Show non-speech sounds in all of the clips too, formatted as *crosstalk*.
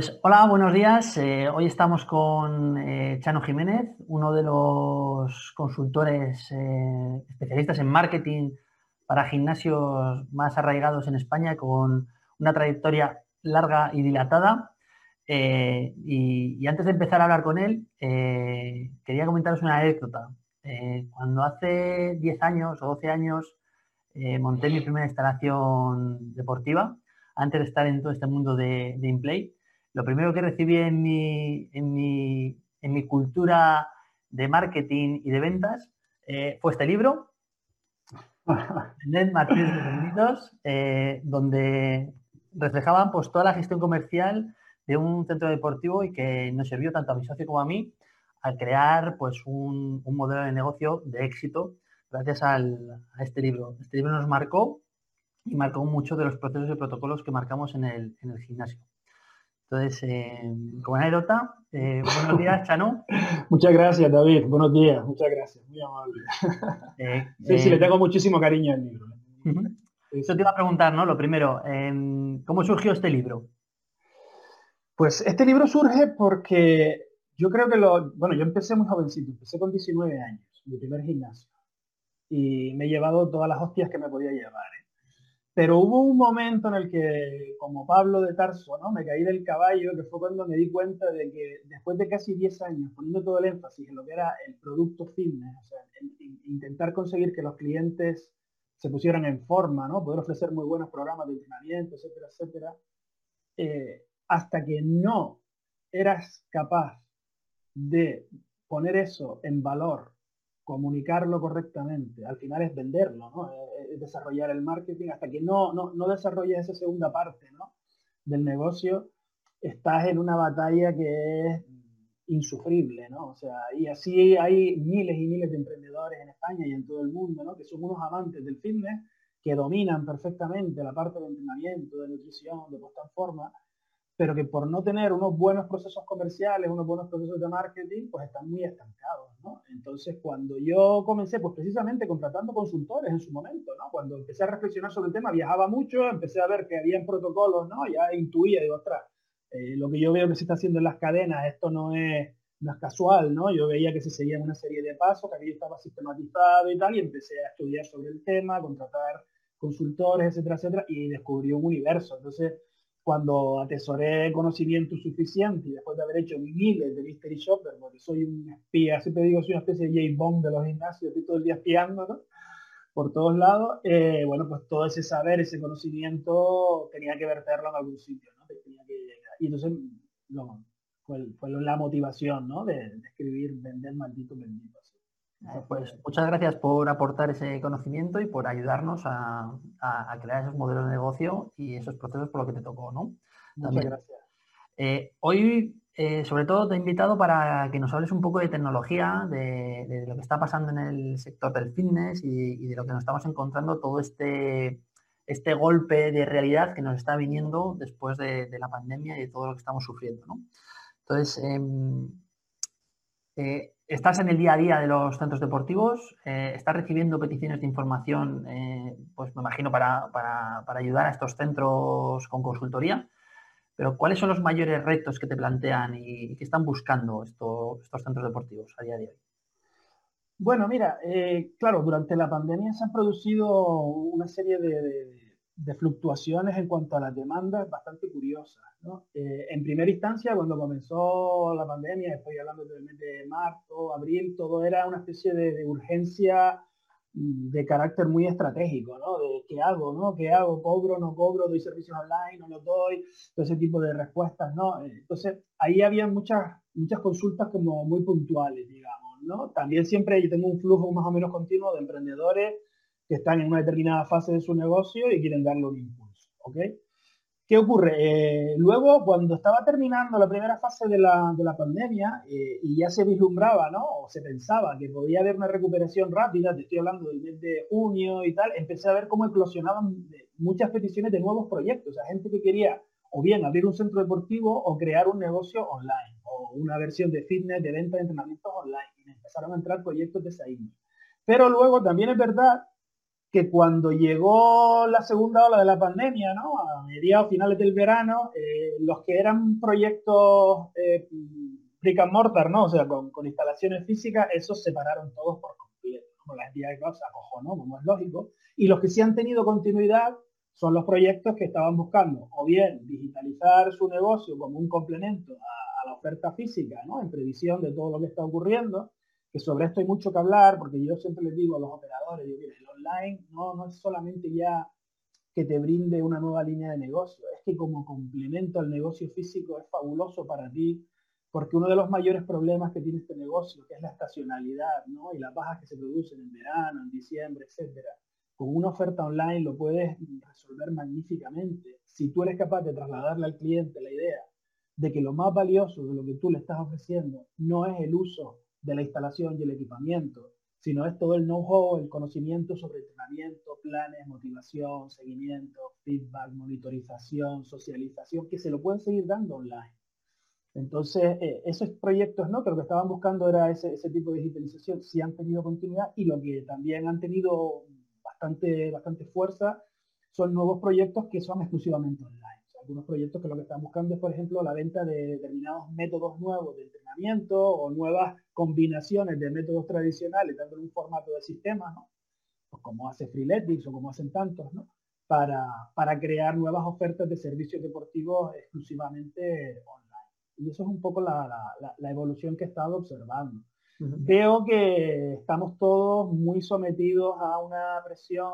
Pues hola, buenos días. Eh, hoy estamos con eh, Chano Jiménez, uno de los consultores eh, especialistas en marketing para gimnasios más arraigados en España, con una trayectoria larga y dilatada. Y, antes de empezar a hablar con él, quería comentaros una anécdota. cuando hace 10 años o 12 años monté mi primera instalación deportiva, antes de estar en todo este mundo de, de InPlay, lo primero que recibí en mi, cultura de marketing y de ventas eh, fue este libro, Net eh, donde reflejaban pues, toda la gestión comercial de un centro deportivo y que nos sirvió tanto a mi socio como a mí al crear pues, un, modelo de negocio de éxito gracias a este libro. Este libro nos marcó y marcó mucho de los procesos y protocolos que marcamos en el gimnasio. Entonces, eh, como anécdota, eh, buenos días, *laughs* Chano. Muchas gracias, David. Buenos días, muchas gracias. Muy amable. Eh, *laughs* sí, sí, le tengo muchísimo cariño al libro. Eso te iba a preguntar, ¿no? Lo primero, ¿cómo surgió este libro? Pues este libro surge porque yo creo que lo... Bueno, yo empecé muy jovencito, empecé con 19 años, mi primer gimnasio. Y me he llevado todas las hostias que me podía llevar. Pero hubo un momento en el que, como Pablo de Tarso, ¿no? me caí del caballo, que fue cuando me di cuenta de que después de casi 10 años poniendo todo el énfasis en lo que era el producto fitness, o sea, intentar conseguir que los clientes se pusieran en forma, ¿no? poder ofrecer muy buenos programas de entrenamiento, etcétera, etcétera, eh, hasta que no eras capaz de poner eso en valor comunicarlo correctamente, al final es venderlo, ¿no? Es desarrollar el marketing, hasta que no, no, no desarrolles esa segunda parte ¿no? del negocio, estás en una batalla que es insufrible, ¿no? O sea, y así hay miles y miles de emprendedores en España y en todo el mundo, ¿no? Que son unos amantes del fitness, que dominan perfectamente la parte de entrenamiento, de nutrición, de puesta en forma, pero que por no tener unos buenos procesos comerciales, unos buenos procesos de marketing, pues están muy estancados, Entonces, cuando yo comencé, pues precisamente contratando consultores en su momento, ¿no? Cuando empecé a reflexionar sobre el tema, viajaba mucho, empecé a ver que había protocolos, ¿no? Ya intuía, digo, ostras, eh, lo que yo veo que se está haciendo en las cadenas, esto no es, no es casual, ¿no? Yo veía que se seguían una serie de pasos, que aquello estaba sistematizado y tal, y empecé a estudiar sobre el tema, contratar consultores, etcétera, etcétera, y descubrí un universo. Entonces, cuando atesoré conocimiento suficiente y después de haber hecho miles de mystery shopper, porque soy un espía, siempre digo, soy una especie de J. Bond de los gimnasios, estoy todo el día espiando. Por todos lados, eh, bueno, pues todo ese saber, ese conocimiento, tenía que verterlo en algún sitio, ¿no? Tenía que Y entonces, fue, fue, la motivación, ¿no? De, de escribir Vender Maldito Bendito. Pues muchas gracias por aportar ese conocimiento y por ayudarnos a, crear esos modelos de negocio y esos procesos por lo que te tocó, ¿no? Muchas gracias. Eh, hoy, eh, sobre todo, te he invitado para que nos hables un poco de tecnología, de, lo que está pasando en el sector del fitness y, de lo que nos estamos encontrando, todo este, este golpe de realidad que nos está viniendo después de, la pandemia y de todo lo que estamos sufriendo, ¿no? Entonces, em, eh, estás en el día a día de los centros deportivos, eh, estás recibiendo peticiones de información, eh, pues me imagino, para, ayudar a estos centros con consultoría. Pero ¿cuáles son los mayores retos que te plantean y, que están buscando estos centros deportivos a día de hoy? Bueno, mira, claro, durante la pandemia se han producido una serie de fluctuaciones en cuanto a las demandas bastante curiosas. Eh, en primera instancia, cuando comenzó la pandemia, estoy hablando del mes de marzo, abril, todo era una especie de, urgencia mm, de carácter muy estratégico, ¿no? De qué hago, ¿no? ¿Qué hago? ¿Cobro, no cobro? ¿Doy servicios online? ¿No los doy? Todo ese tipo de respuestas, ¿no? Entonces, ahí había muchas, muchas consultas como muy puntuales, digamos, ¿no? También siempre yo tengo un flujo más o menos continuo de emprendedores que están en una determinada fase de su negocio y quieren darle un impulso. ¿ok? ¿Qué ocurre? Eh, luego, cuando estaba terminando la primera fase de la, de la pandemia eh, y ya se vislumbraba, ¿no? O se pensaba que podía haber una recuperación rápida, te estoy hablando del mes de junio y tal, empecé a ver cómo eclosionaban muchas peticiones de nuevos proyectos, o sea, gente que quería o bien abrir un centro deportivo o crear un negocio online, o una versión de fitness, de venta de entrenamientos online, y empezaron a entrar proyectos de esa Pero luego también es verdad que cuando llegó la segunda ola de la pandemia, ¿no? a mediados finales del verano, eh, los que eran proyectos eh, brick and mortar, ¿no? O sea, con, instalaciones físicas, esos se pararon todos por completo. Como la entidad de cloud se acojó, ¿no? Como es lógico. Y los que sí han tenido continuidad son los proyectos que estaban buscando o bien digitalizar su negocio como un complemento a, la oferta física, ¿no? En previsión de todo lo que está ocurriendo, que sobre esto hay mucho que hablar, porque yo siempre les digo a los operadores, digo, el online no, no es solamente ya que te brinde una nueva línea de negocio, es que como complemento al negocio físico es fabuloso para ti, porque uno de los mayores problemas que tiene este negocio, que es la estacionalidad, ¿no? Y las bajas que se producen en verano, en diciembre, etcétera, con una oferta online lo puedes resolver magníficamente. Si tú eres capaz de trasladarle al cliente la idea de que lo más valioso de lo que tú le estás ofreciendo no es el uso de la instalación y el equipamiento, sino es todo el know-how, el conocimiento sobre entrenamiento, planes, motivación, seguimiento, feedback, monitorización, socialización, que se lo pueden seguir dando online. Entonces, eh, esos proyectos, ¿no? Que lo que estaban buscando era ese, tipo de digitalización, sí han tenido continuidad y lo que también han tenido bastante, bastante fuerza son nuevos proyectos que son exclusivamente online. Algunos proyectos que lo que están buscando es, por ejemplo, la venta de determinados métodos nuevos de entrenamiento o nuevas combinaciones de métodos tradicionales, dándole un formato de sistema, ¿no? Pues como hace Freeletics o como hacen tantos, ¿no? Para, para crear nuevas ofertas de servicios deportivos exclusivamente online. Y eso es un poco la, la, la evolución que he estado observando. Veo que estamos todos muy sometidos a una presión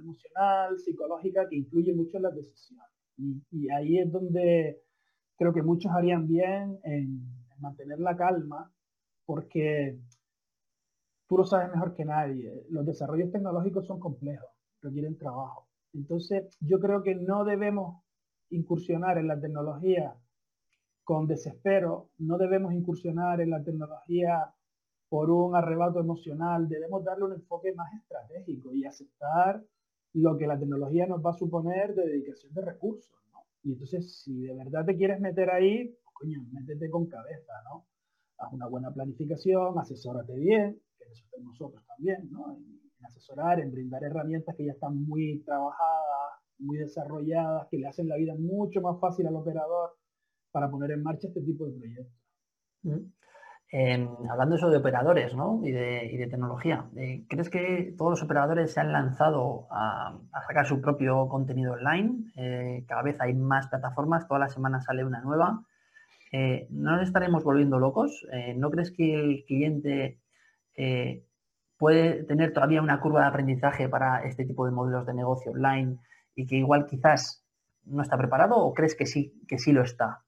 emocional, psicológica, que influye mucho en las decisiones. Y, ahí es donde creo que muchos harían bien en, mantener la calma, porque tú lo sabes mejor que nadie. Los desarrollos tecnológicos son complejos, requieren trabajo. Entonces, yo creo que no debemos incursionar en la tecnología con desespero, no debemos incursionar en la tecnología por un arrebato emocional, debemos darle un enfoque más estratégico y aceptar lo que la tecnología nos va a suponer de dedicación de recursos, ¿no? Y entonces, si de verdad te quieres meter ahí, pues, coño, métete con cabeza, ¿no? Haz una buena planificación, asesórate bien, que eso nosotros también, ¿no? En, asesorar, en brindar herramientas que ya están muy trabajadas, muy desarrolladas, que le hacen la vida mucho más fácil al operador para poner en marcha este tipo de proyectos. Hablando eso de operadores y, de, tecnología, eh, ¿crees que todos los operadores se han lanzado a, sacar su propio contenido online? Eh, cada vez hay más plataformas, todas las semanas sale una nueva. Eh, ¿No estaremos volviendo locos? ¿No crees que el cliente puede tener todavía una curva de aprendizaje para este tipo de modelos de negocio online y que igual quizás no está preparado o crees que sí, que sí lo está?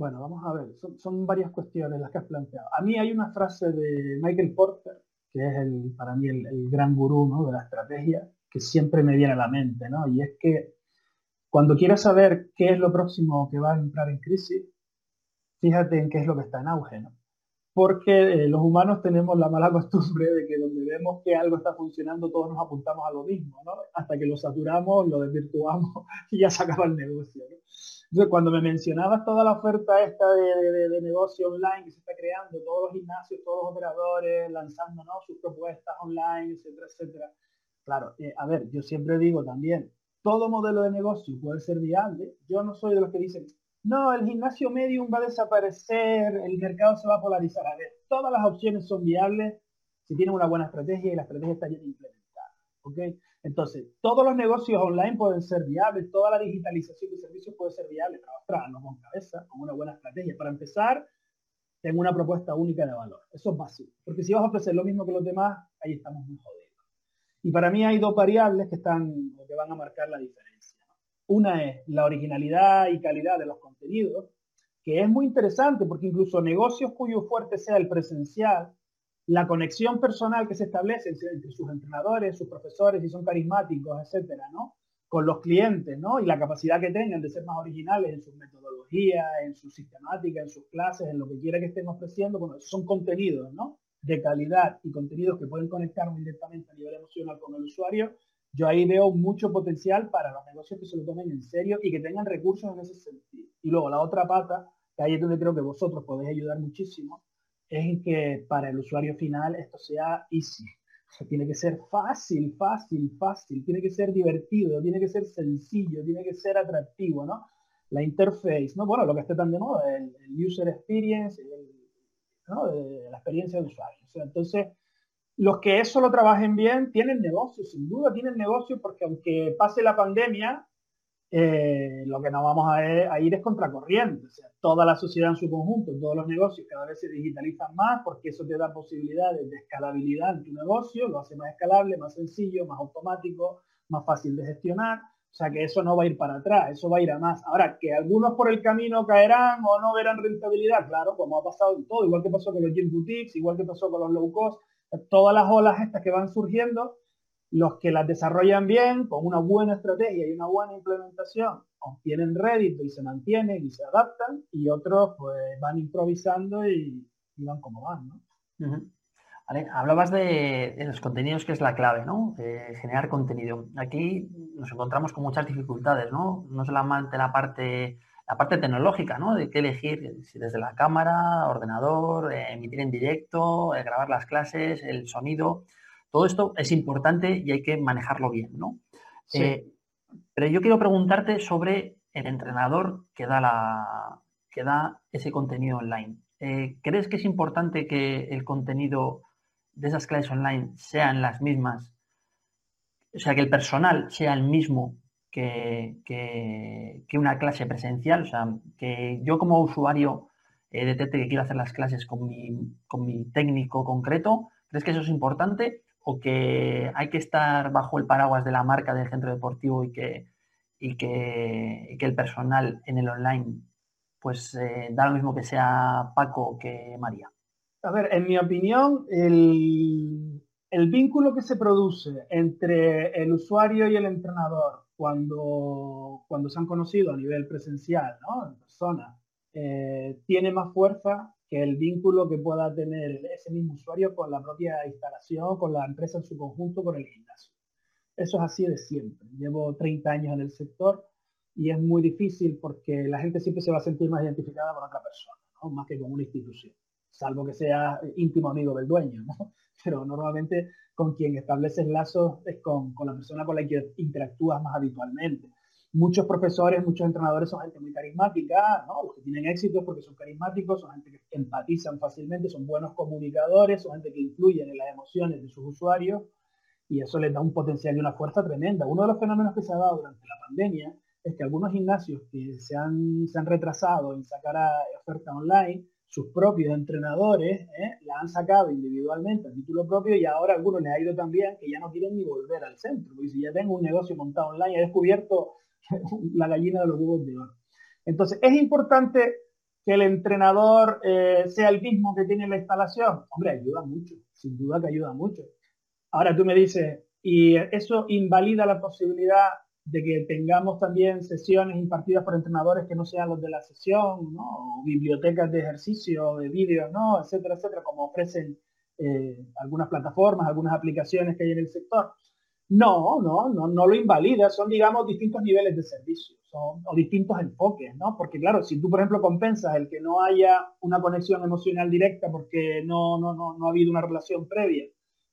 Bueno, vamos a ver, son, varias cuestiones las que has planteado. A mí hay una frase de Michael Porter, que es el, para mí el, gran gurú de la estrategia, que siempre me viene a la mente, ¿no? Y es que cuando quieras saber qué es lo próximo que va a entrar en crisis, fíjate en qué es lo que está en auge, ¿no? Porque eh, los humanos tenemos la mala *laughs* costumbre de que donde vemos que algo está funcionando, todos nos apuntamos a lo mismo, ¿no? Hasta que lo saturamos, lo desvirtuamos *laughs* y ya se acaba el negocio, ¿no? Cuando me mencionabas toda la oferta esta de, negocio online que se está creando, todos los gimnasios, todos los operadores lanzando sus propuestas online, etcétera, etcétera. Claro, eh, a ver, yo siempre digo también, todo modelo de negocio puede ser viable. Yo no soy de los que dicen, no, el gimnasio medium va a desaparecer, el mercado se va a polarizar. A ver, todas las opciones son viables si tienen una buena estrategia y la estrategia está bien implementada. ¿ok? Entonces, todos los negocios online pueden ser viables, toda la digitalización de servicios puede ser viable, trabajando con cabeza, con una buena estrategia. Para empezar, tengo una propuesta única de valor. Eso es básico. Porque si vas a ofrecer lo mismo que los demás, ahí estamos muy jodidos. Y para mí hay dos variables que, están, que van a marcar la diferencia. Una es la originalidad y calidad de los contenidos, que es muy interesante porque incluso negocios cuyo fuerte sea el presencial, la conexión personal que se establece entre sus entrenadores, sus profesores, si son carismáticos, etcétera, ¿no? Con los clientes, ¿no? Y la capacidad que tengan de ser más originales en sus metodologías, en su sistemática, en sus clases, en lo que quiera que estén ofreciendo, son contenidos, ¿no? De calidad y contenidos que pueden conectar directamente a nivel emocional con el usuario. Yo ahí veo mucho potencial para los negocios que se lo tomen en serio y que tengan recursos en ese sentido. Y luego la otra pata, que ahí es donde creo que vosotros podéis ayudar muchísimo, es que para el usuario final esto sea easy. tiene que ser fácil, fácil, fácil, tiene que ser divertido, tiene que ser sencillo, tiene que ser atractivo, ¿no? La interface, ¿no? Bueno, lo que esté tan de moda, el, user experience, ¿no? la experiencia del usuario. entonces, los que eso lo trabajen bien tienen negocio, sin duda tienen negocio, porque aunque pase la pandemia, eh, lo que no vamos a, ir es contracorriente. O sea, toda la sociedad en su conjunto, todos los negocios cada vez se digitalizan más porque eso te da posibilidades de escalabilidad en tu negocio, lo hace más escalable, más sencillo, más automático, más fácil de gestionar. O sea que eso no va a ir para atrás, eso va a ir a más. Ahora, que algunos por el camino caerán o no verán rentabilidad, claro, como ha pasado en todo, igual que pasó con los gym boutiques, igual que pasó con los low cost, todas las olas estas que van surgiendo, los que las desarrollan bien, con una buena estrategia y una buena implementación, obtienen rédito y se mantienen y se adaptan, y otros pues van improvisando y, van como van, hablabas de, los contenidos que es la clave, ¿no? generar contenido. Aquí nos encontramos con muchas dificultades, ¿no? No solamente la parte, la parte tecnológica, ¿no? De qué elegir, si desde la cámara, ordenador, eh, emitir en directo, eh, grabar las clases, el sonido. Todo esto es importante y hay que manejarlo bien, ¿no? Eh, pero yo quiero preguntarte sobre el entrenador que da, la, que da ese contenido online. Eh, ¿Crees que es importante que el contenido de esas clases online sean las mismas? O sea, que el personal sea el mismo que, una clase presencial. O sea, que yo como usuario eh, detecte que quiero hacer las clases con mi, con mi técnico concreto. ¿Crees que eso es importante? O que hay que estar bajo el paraguas de la marca del centro deportivo y que, y que, el personal en el online pues eh, da lo mismo que sea Paco que María? A ver, en mi opinión, el, vínculo que se produce entre el usuario y el entrenador cuando, cuando se han conocido a nivel presencial, ¿no? en persona, eh, tiene más fuerza que el vínculo que pueda tener ese mismo usuario con la propia instalación, con la empresa en su conjunto, con el gimnasio. Eso es así de siempre. Llevo 30 años en el sector y es muy difícil porque la gente siempre se va a sentir más identificada con otra persona, más que con una institución, salvo que sea íntimo amigo del dueño. *laughs* Pero normalmente con quien estableces lazos es con, con la persona con la que interactúas más habitualmente muchos profesores, muchos entrenadores son gente muy carismática, ¿no? Los que tienen éxito porque son carismáticos, son gente que empatizan fácilmente, son buenos comunicadores, son gente que influyen en las emociones de sus usuarios y eso les da un potencial y una fuerza tremenda. Uno de los fenómenos que se ha dado durante la pandemia es que algunos gimnasios que se han, se han retrasado en sacar oferta online, sus propios entrenadores ¿eh? la han sacado individualmente a título propio y ahora a algunos les ha ido también que ya no quieren ni volver al centro. Porque si ya tengo un negocio montado online, he descubierto *laughs* la gallina de los huevos de oro. Entonces, es importante que el entrenador eh, sea el mismo que tiene la instalación. Hombre, ayuda mucho, sin duda que ayuda mucho. Ahora tú me dices, y eso invalida la posibilidad de que tengamos también sesiones impartidas por entrenadores que no sean los de la sesión, ¿no? O bibliotecas de ejercicio, de vídeos, ¿no? etcétera, etcétera, como ofrecen eh, algunas plataformas, algunas aplicaciones que hay en el sector. No, no, no, no lo invalida, son, digamos, distintos niveles de servicio son, o distintos enfoques, ¿no? Porque, claro, si tú, por ejemplo, compensas el que no haya una conexión emocional directa porque no, no, no, no ha habido una relación previa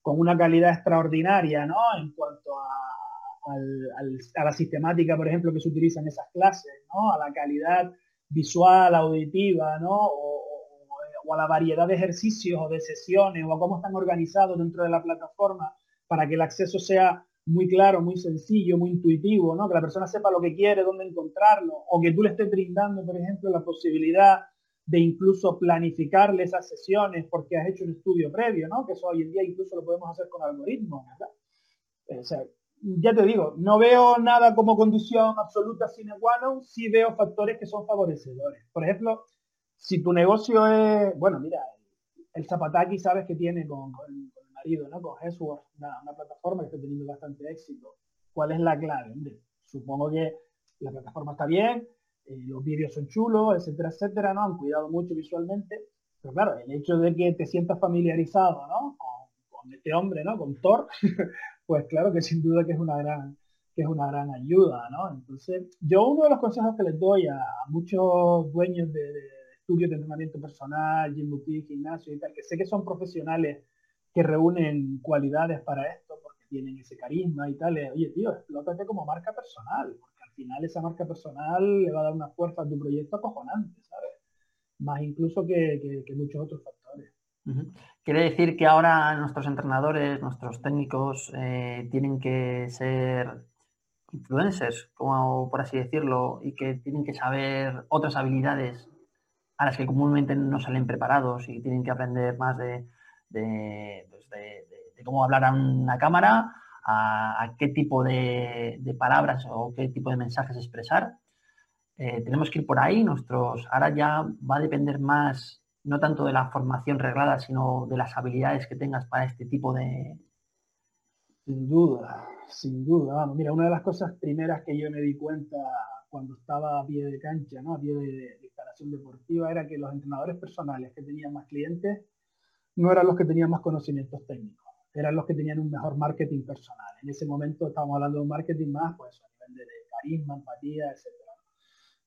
con una calidad extraordinaria, ¿no? En cuanto a, la sistemática, por ejemplo, que se utiliza en esas clases, ¿no? A la calidad visual, auditiva, ¿no? O a la variedad de ejercicios o de sesiones o a cómo están organizados dentro de la plataforma para que el acceso sea muy claro, muy sencillo, muy intuitivo, ¿no? Que la persona sepa lo que quiere, dónde encontrarlo, o que tú le estés brindando, por ejemplo, la posibilidad de incluso planificarle esas sesiones porque has hecho un estudio previo, ¿no? Que eso hoy en día incluso lo podemos hacer con algoritmos, ¿verdad? O sea, ya te digo, no veo nada como condición absoluta sine qua non, sí veo factores que son favorecedores. Por ejemplo, si tu negocio es, bueno, mira, el Zapataki sabes que tiene con ¿no? Con Hesworth, una, plataforma que está teniendo bastante éxito. ¿Cuál es la clave? supongo que la plataforma está bien, eh, los vídeos son chulos, etcétera, etcétera, ¿no? Han cuidado mucho visualmente. Pero claro, el hecho de que te sientas familiarizado, ¿no? Con, este hombre, ¿no? Con Thor, *laughs* pues claro que sin duda que es una gran que es una gran ayuda, ¿no? Entonces, yo uno de los consejos que les doy a, muchos dueños de, de, estudios de entrenamiento personal, gym boutique, gimnasio y tal, que sé que son profesionales que reúnen cualidades para esto, porque tienen ese carisma y tal. Oye, tío, explótate como marca personal, porque al final esa marca personal le va a dar una fuerza a tu proyecto acojonante, ¿sabes? Más incluso que, muchos otros factores. Quiere decir que ahora nuestros entrenadores, nuestros técnicos, eh, tienen que ser influencers, como por así decirlo, y que tienen que saber otras habilidades a las que comúnmente no salen preparados y tienen que aprender más de, pues de, cómo hablar a una cámara, a, qué tipo de, palabras o qué tipo de mensajes expresar. Eh, tenemos que ir por ahí, nuestros, ahora ya va a depender más, no tanto de la formación reglada, sino de las habilidades que tengas para este tipo de... Sin duda, sin duda. mira, una de las cosas primeras que yo me di cuenta cuando estaba a pie de cancha, ¿no? a pie de instalación deportiva, era que los entrenadores personales que tenían más clientes no eran los que tenían más conocimientos técnicos, eran los que tenían un mejor marketing personal. En ese momento estábamos hablando de un marketing más, pues a nivel de, carisma, empatía, etc.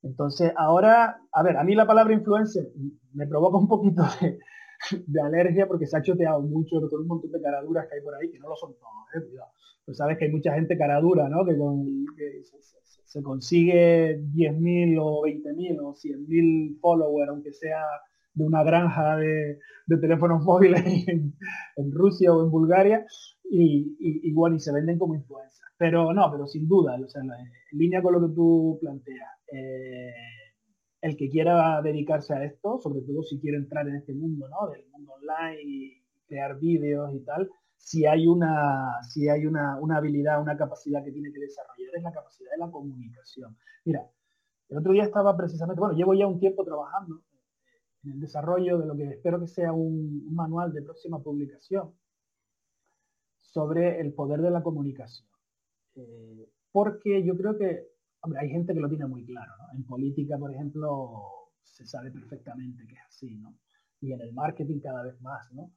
Entonces, ahora, a ver, a mí la palabra influencer me provoca un poquito de, alergia porque se ha choteado mucho con un montón de caraduras que hay por ahí, que no lo son todos, ¿eh? Pues sabes que hay mucha gente caradura, ¿no? Que, se, consigue 10.000 o 20.000 o 100.000 followers, aunque sea de una granja de, teléfonos *laughs* móviles en, Rusia o en Bulgaria y, y, y se venden como influencers. Pero no, pero sin duda, en línea con lo que tú planteas, eh, el que quiera dedicarse a esto, sobre todo si quiere entrar en este mundo, ¿no? Del mundo online crear vídeos y tal, si hay una, si hay una, una habilidad, una capacidad que tiene que desarrollar, es la capacidad de la comunicación. Mira, el otro día estaba precisamente, bueno, llevo ya un tiempo trabajando en el desarrollo de lo que espero que sea un, manual de próxima publicación sobre el poder de la comunicación. Eh, porque yo creo que, hay gente que lo tiene muy claro, ¿no? En política, por ejemplo, se sabe perfectamente que es así, ¿no? Y en el marketing cada vez más, ¿no?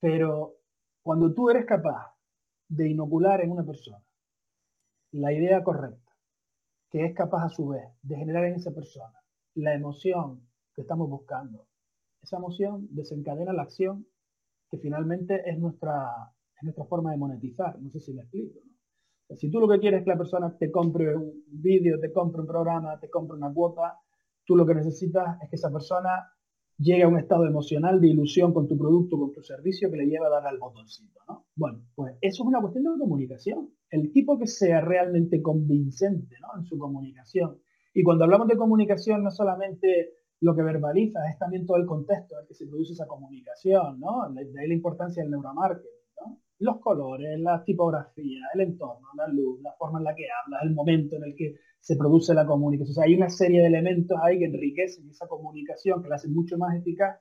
Pero cuando tú eres capaz de inocular en una persona la idea correcta, que es capaz a su vez de generar en esa persona la emoción que estamos buscando. Esa emoción desencadena la acción que finalmente es nuestra, nuestra forma de monetizar. No sé si me explico. si tú lo que quieres es que la persona te compre un vídeo, te compre un programa, te compre una cuota, tú lo que necesitas es que esa persona llegue a un estado emocional de ilusión con tu producto, con tu servicio que le lleva a darle al botoncito. ¿no? Bueno, pues eso es una cuestión de comunicación. El tipo que sea realmente convincente en su comunicación. Y cuando hablamos de comunicación, no solamente lo que verbaliza, es también todo el contexto en el que se produce esa comunicación, ¿no? De ahí la importancia del neuromarketing, ¿no? Los colores, la tipografía, el entorno, la luz, la forma en la que hablas, el momento en el que se produce la comunicación. O sea, hay una serie de elementos ahí que enriquecen esa comunicación, que la hacen mucho más eficaz,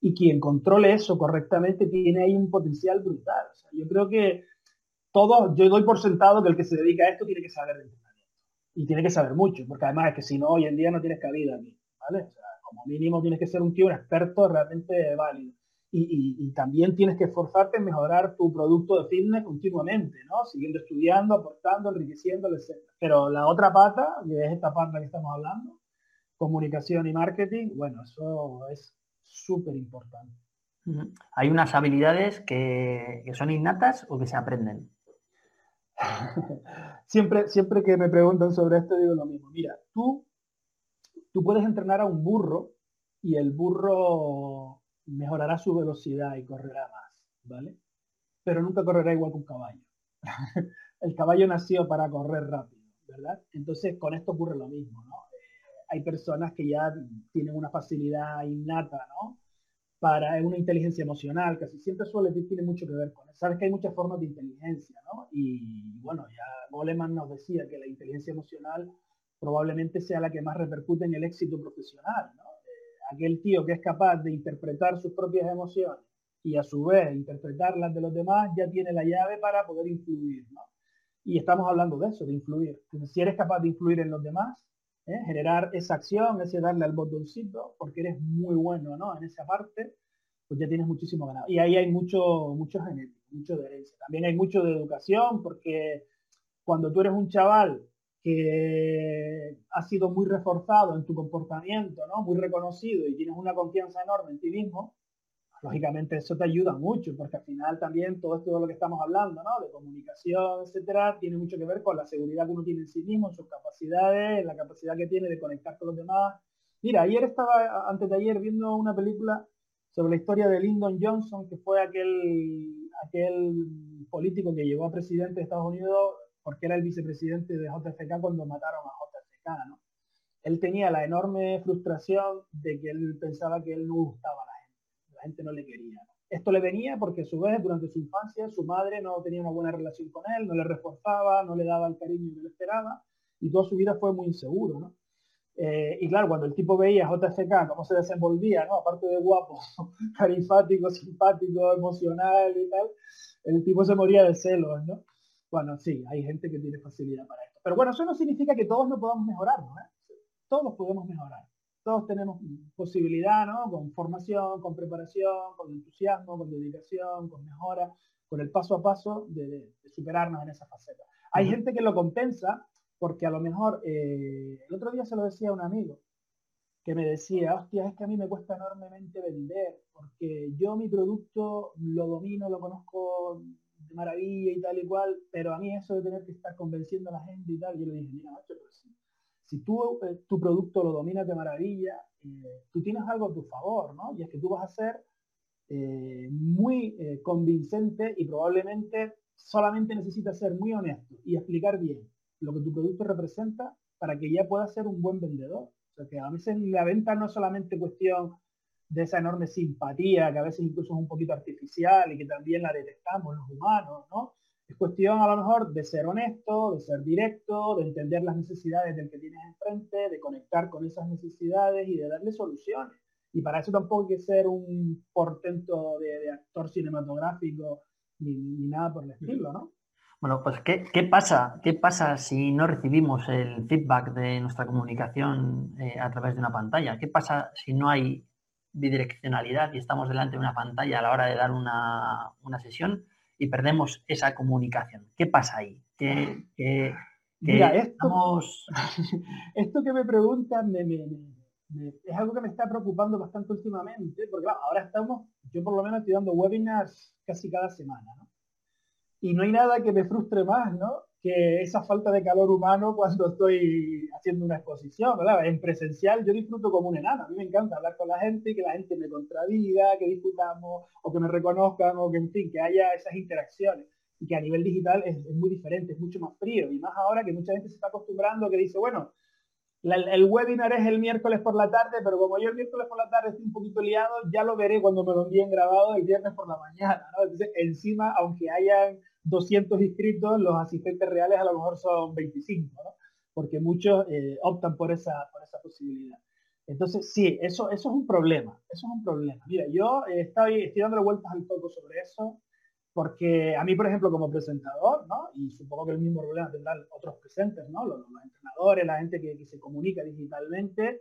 y quien controle eso correctamente tiene ahí un potencial brutal. O sea, yo creo que todo, yo doy por sentado que el que se dedica a esto tiene que saber de entrenamiento. Y tiene que saber mucho, porque además es que si no, hoy en día no tienes cabida aquí como mínimo tienes que ser un tío, un experto realmente válido. Y, también tienes que esforzarte en mejorar tu producto de fitness continuamente, ¿no? Siguiendo estudiando, aportando, enriqueciendo, etc. Pero la otra pata, que es esta pata que estamos hablando, comunicación y marketing, bueno, eso es súper importante. ¿Hay unas habilidades que, que, son innatas o que se aprenden? *laughs* siempre, siempre que me preguntan sobre esto digo lo mismo. Mira, tú Tú puedes entrenar a un burro y el burro mejorará su velocidad y correrá más, ¿vale? Pero nunca correrá igual que un caballo. *laughs* el caballo nació para correr rápido, ¿verdad? Entonces con esto ocurre lo mismo, ¿no? Eh, hay personas que ya tienen una facilidad innata, ¿no? Para una inteligencia emocional, casi siempre suele tiene mucho que ver con eso. Sabes que hay muchas formas de inteligencia, ¿no? Y bueno, ya Goleman nos decía que la inteligencia emocional probablemente sea la que más repercute en el éxito profesional. Eh, aquel tío que es capaz de interpretar sus propias emociones y a su vez interpretar las de los demás, ya tiene la llave para poder influir. Y estamos hablando de eso, de influir. si eres capaz de influir en los demás, ¿eh? generar esa acción, ese darle al botoncito, porque eres muy bueno ¿no? en esa parte, pues ya tienes muchísimo ganado. Y ahí hay mucho, mucho genético, mucho de herencia. También hay mucho de educación, porque cuando tú eres un chaval que ha sido muy reforzado en tu comportamiento, ¿no? muy reconocido y tienes una confianza enorme en ti mismo, Lógicamente eso te ayuda mucho, porque al final también todo esto de lo que estamos hablando, ¿no? De comunicación, etcétera, tiene mucho que ver con la seguridad que uno tiene en sí mismo, en sus capacidades, en la capacidad que tiene de conectar con los demás. Mira, ayer estaba, antes de ayer, viendo una película sobre la historia de Lyndon Johnson, que fue aquel, aquel político que llegó a presidente de Estados Unidos porque era el vicepresidente de JFK cuando mataron a JFK, ¿no? Él tenía la enorme frustración de que él pensaba que él no gustaba a la gente, la gente no le quería. Esto le venía porque a su vez durante su infancia su madre no tenía una buena relación con él, no le reforzaba, no le daba el cariño que le esperaba y toda su vida fue muy inseguro, ¿no? Eh, y claro, cuando el tipo veía a JFK cómo se desenvolvía, ¿no? aparte de guapo, *laughs* carismático, simpático, emocional y tal, el tipo se moría de celos, ¿no? Bueno, sí, hay gente que tiene facilidad para esto. Pero bueno, eso no significa que todos no podamos mejorar, ¿no? ¿Eh? Todos podemos mejorar. Todos tenemos posibilidad, ¿no? Con formación, con preparación, con entusiasmo, con dedicación, con mejora, con el paso a paso de, superarnos en esa faceta. Hay gente que lo compensa porque a lo mejor, eh, el otro día se lo decía a un amigo, que me decía, hostia, es que a mí me cuesta enormemente vender, porque yo mi producto lo domino, lo conozco maravilla y tal y cual, pero a mí eso de tener que estar convenciendo a la gente y tal, yo le dije, mira, macho, pues si tú eh, tu producto lo dominas de maravilla, eh, tú tienes algo a tu favor, ¿no? Y es que tú vas a ser eh, muy convincente y probablemente solamente necesitas ser muy honesto y explicar bien lo que tu producto representa para que ya puedas ser un buen vendedor. O sea, que a veces la venta no es solamente cuestión de esa enorme simpatía que a veces incluso es un poquito artificial y que también la detectamos los humanos, ¿no? Es cuestión a lo mejor de ser honesto, de ser directo, de entender las necesidades del que tienes enfrente, de conectar con esas necesidades y de darle soluciones. Y para eso tampoco hay que ser un portento de, actor cinematográfico ni, nada por el estilo, ¿no? Bueno, pues ¿qué, ¿qué, pasa? ¿Qué pasa si no recibimos el feedback de nuestra comunicación eh, a través de una pantalla? ¿Qué pasa si no hay bidireccionalidad y estamos delante de una pantalla a la hora de dar una, sesión y perdemos esa comunicación. ¿Qué pasa ahí? ¿Qué, Mira, esto, *laughs* esto que me preguntan es algo que me está preocupando bastante últimamente, porque ahora estamos, yo por lo menos estoy dando webinars casi cada semana, ¿no? Y no hay nada que me frustre más, ¿no? Que esa falta de calor humano cuando estoy haciendo una exposición, ¿verdad? En presencial yo disfruto como un enano, a mí me encanta hablar con la gente, que la gente me contradiga, que discutamos, o que me reconozcan, o que en fin, que haya esas interacciones. Y que a nivel digital es, muy diferente, es mucho más frío. Y más ahora que mucha gente se está acostumbrando, que dice, bueno, el webinar es el miércoles por la tarde, pero como yo el miércoles por la tarde estoy un poquito liado, ya lo veré cuando me lo envíen grabado el viernes por la mañana, ¿no? Entonces, encima, aunque hayan 200 inscritos, los asistentes reales a lo mejor son 25, ¿no? porque muchos eh, optan por esa, por esa posibilidad. Entonces, sí, eso, eso es un problema, eso es un problema. Mira, yo estoy, dando vueltas al poco sobre eso, porque a mí, por ejemplo, como presentador, ¿no? y supongo que el mismo problema tendrán otros presentes, ¿no? los, entrenadores, la gente que, se comunica digitalmente,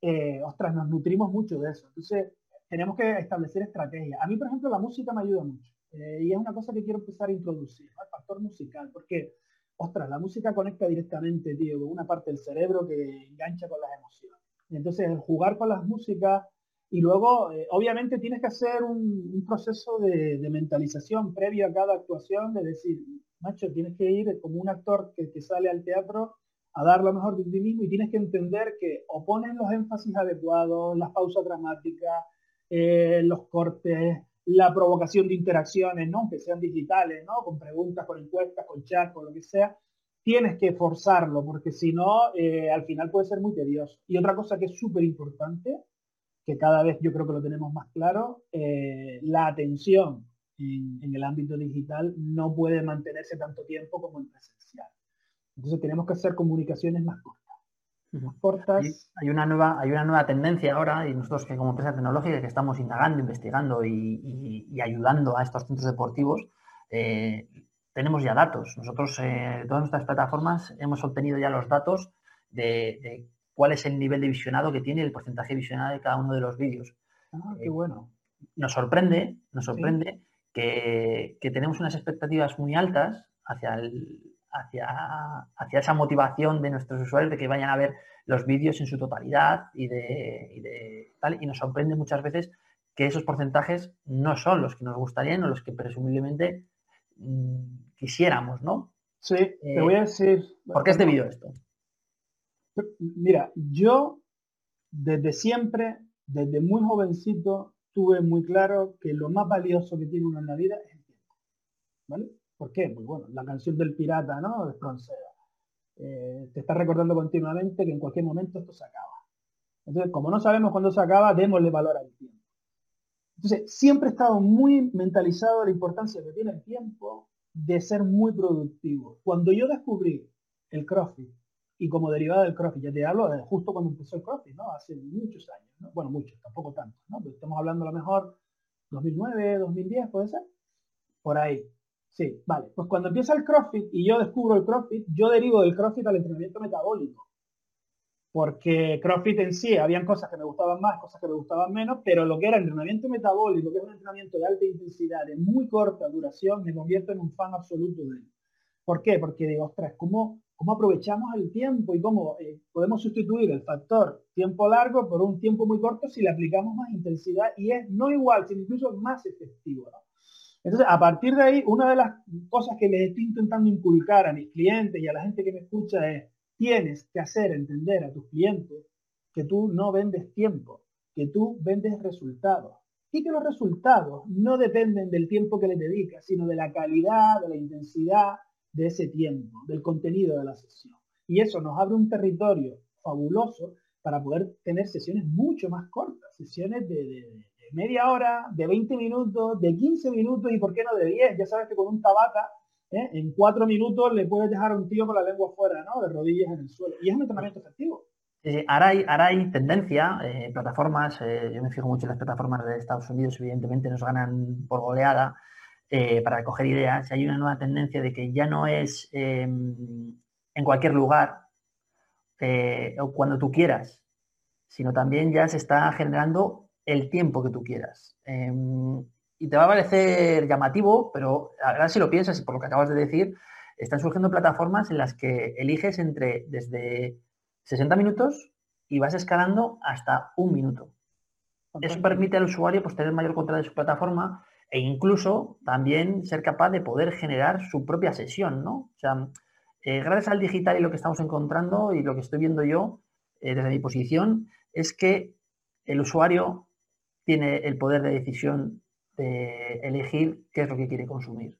eh, ostras, nos nutrimos mucho de eso. Entonces, tenemos que establecer estrategias. A mí, por ejemplo, la música me ayuda mucho. Eh, y es una cosa que quiero empezar a introducir, el factor musical, porque, ostras, la música conecta directamente, tío, con una parte del cerebro que engancha con las emociones. entonces, el jugar con las músicas y luego, eh, obviamente, tienes que hacer un, proceso de, mentalización previo a cada actuación, de decir, macho, tienes que ir como un actor que, que sale al teatro a dar lo mejor de ti mismo y tienes que entender que o pones los énfasis adecuados, las pausas dramáticas, eh, los cortes, la provocación de interacciones, ¿no? Que sean digitales, ¿no? Con preguntas, con encuestas, con chat, con lo que sea, tienes que forzarlo, porque si no, eh, al final puede ser muy tedioso. Y otra cosa que es súper importante, que cada vez yo creo que lo tenemos más claro, eh, la atención en, en, el ámbito digital no puede mantenerse tanto tiempo como en presencial. Entonces tenemos que hacer comunicaciones más cortas cortas. Hay una, nueva, hay una nueva tendencia ahora, y nosotros que como empresa tecnológica que estamos indagando, investigando y, ayudando a estos centros deportivos, eh, tenemos ya datos. Nosotros, eh, todas nuestras plataformas, hemos obtenido ya los datos de, cuál es el nivel de visionado que tiene el porcentaje de visionado de cada uno de los vídeos. Ah, qué bueno. Nos sorprende, nos sorprende que, que tenemos unas expectativas muy altas hacia el, hacia, hacia esa motivación de nuestros usuarios de que vayan a ver los vídeos en su totalidad y de, tal. Y nos sorprende muchas veces que esos porcentajes no son los que nos gustarían o los que presumiblemente mm, quisiéramos, ¿no? Sí, te voy a decir. ¿Por qué es debido a esto? Mira, yo desde siempre, desde muy jovencito, tuve muy claro que lo más valioso que tiene uno en la vida es el tiempo. ¿Vale? ¿Por qué? Pues bueno, la canción del pirata, ¿no? De Froncera. Eh, te está recordando continuamente que en cualquier momento esto se acaba. Entonces, como no sabemos cuándo se acaba, démosle valor al tiempo. Entonces, siempre he estado muy mentalizado la importancia que tiene el tiempo de ser muy productivo. Cuando yo descubrí el CrossFit y como derivado del CrossFit, ya te hablo de justo cuando empezó el CrossFit, ¿no? Hace muchos años, ¿no? Bueno, muchos, tampoco tanto, ¿no? Pero estamos hablando a lo mejor 2009, 2010, ¿puede ser? Por ahí. Sí, vale. Pues cuando empieza el CrossFit y yo descubro el CrossFit, yo derivo del CrossFit al entrenamiento metabólico. Porque CrossFit en sí, habían cosas que me gustaban más, cosas que me gustaban menos, pero lo que era entrenamiento metabólico, que es un entrenamiento de alta intensidad, de muy corta duración, me convierto en un fan absoluto de él. ¿Por qué? Porque digo, ostras, ¿cómo, cómo aprovechamos el tiempo y cómo eh, podemos sustituir el factor tiempo largo por un tiempo muy corto si le aplicamos más intensidad y es no igual, sino incluso más efectivo. Entonces, a partir de ahí, una de las cosas que les estoy intentando inculcar a mis clientes y a la gente que me escucha es, tienes que hacer entender a tus clientes que tú no vendes tiempo, que tú vendes resultados. Y que los resultados no dependen del tiempo que les dedicas, sino de la calidad, de la intensidad de ese tiempo, del contenido de la sesión. Y eso nos abre un territorio fabuloso para poder tener sesiones mucho más cortas, sesiones de media hora, de 20 minutos, de 15 minutos y por qué no de 10. Ya sabes que con un tabata, ¿eh? en 4 minutos le puedes dejar a un tío con la lengua fuera, ¿no? De rodillas en el suelo. Y es un entrenamiento efectivo. ahora, hay, ahora, hay, tendencia, eh, plataformas, eh, yo me fijo mucho en las plataformas de Estados Unidos, evidentemente nos ganan por goleada para recoger ideas. Hay una nueva tendencia de que ya no es em, en cualquier lugar o cuando tú quieras, sino también ya se está generando el tiempo que tú quieras. Em, y te va a parecer llamativo, pero ahora si lo piensas y por lo que acabas de decir, están surgiendo plataformas en las que eliges entre desde 60 minutos y vas escalando hasta un minuto. Eso permite al usuario pues, tener mayor control de su plataforma e incluso también ser capaz de poder generar su propia sesión, ¿no? O sea, eh, gracias al digital y lo que estamos encontrando y lo que estoy viendo yo eh, desde mi posición es que el usuario tiene el poder de decisión de elegir qué es lo que quiere consumir.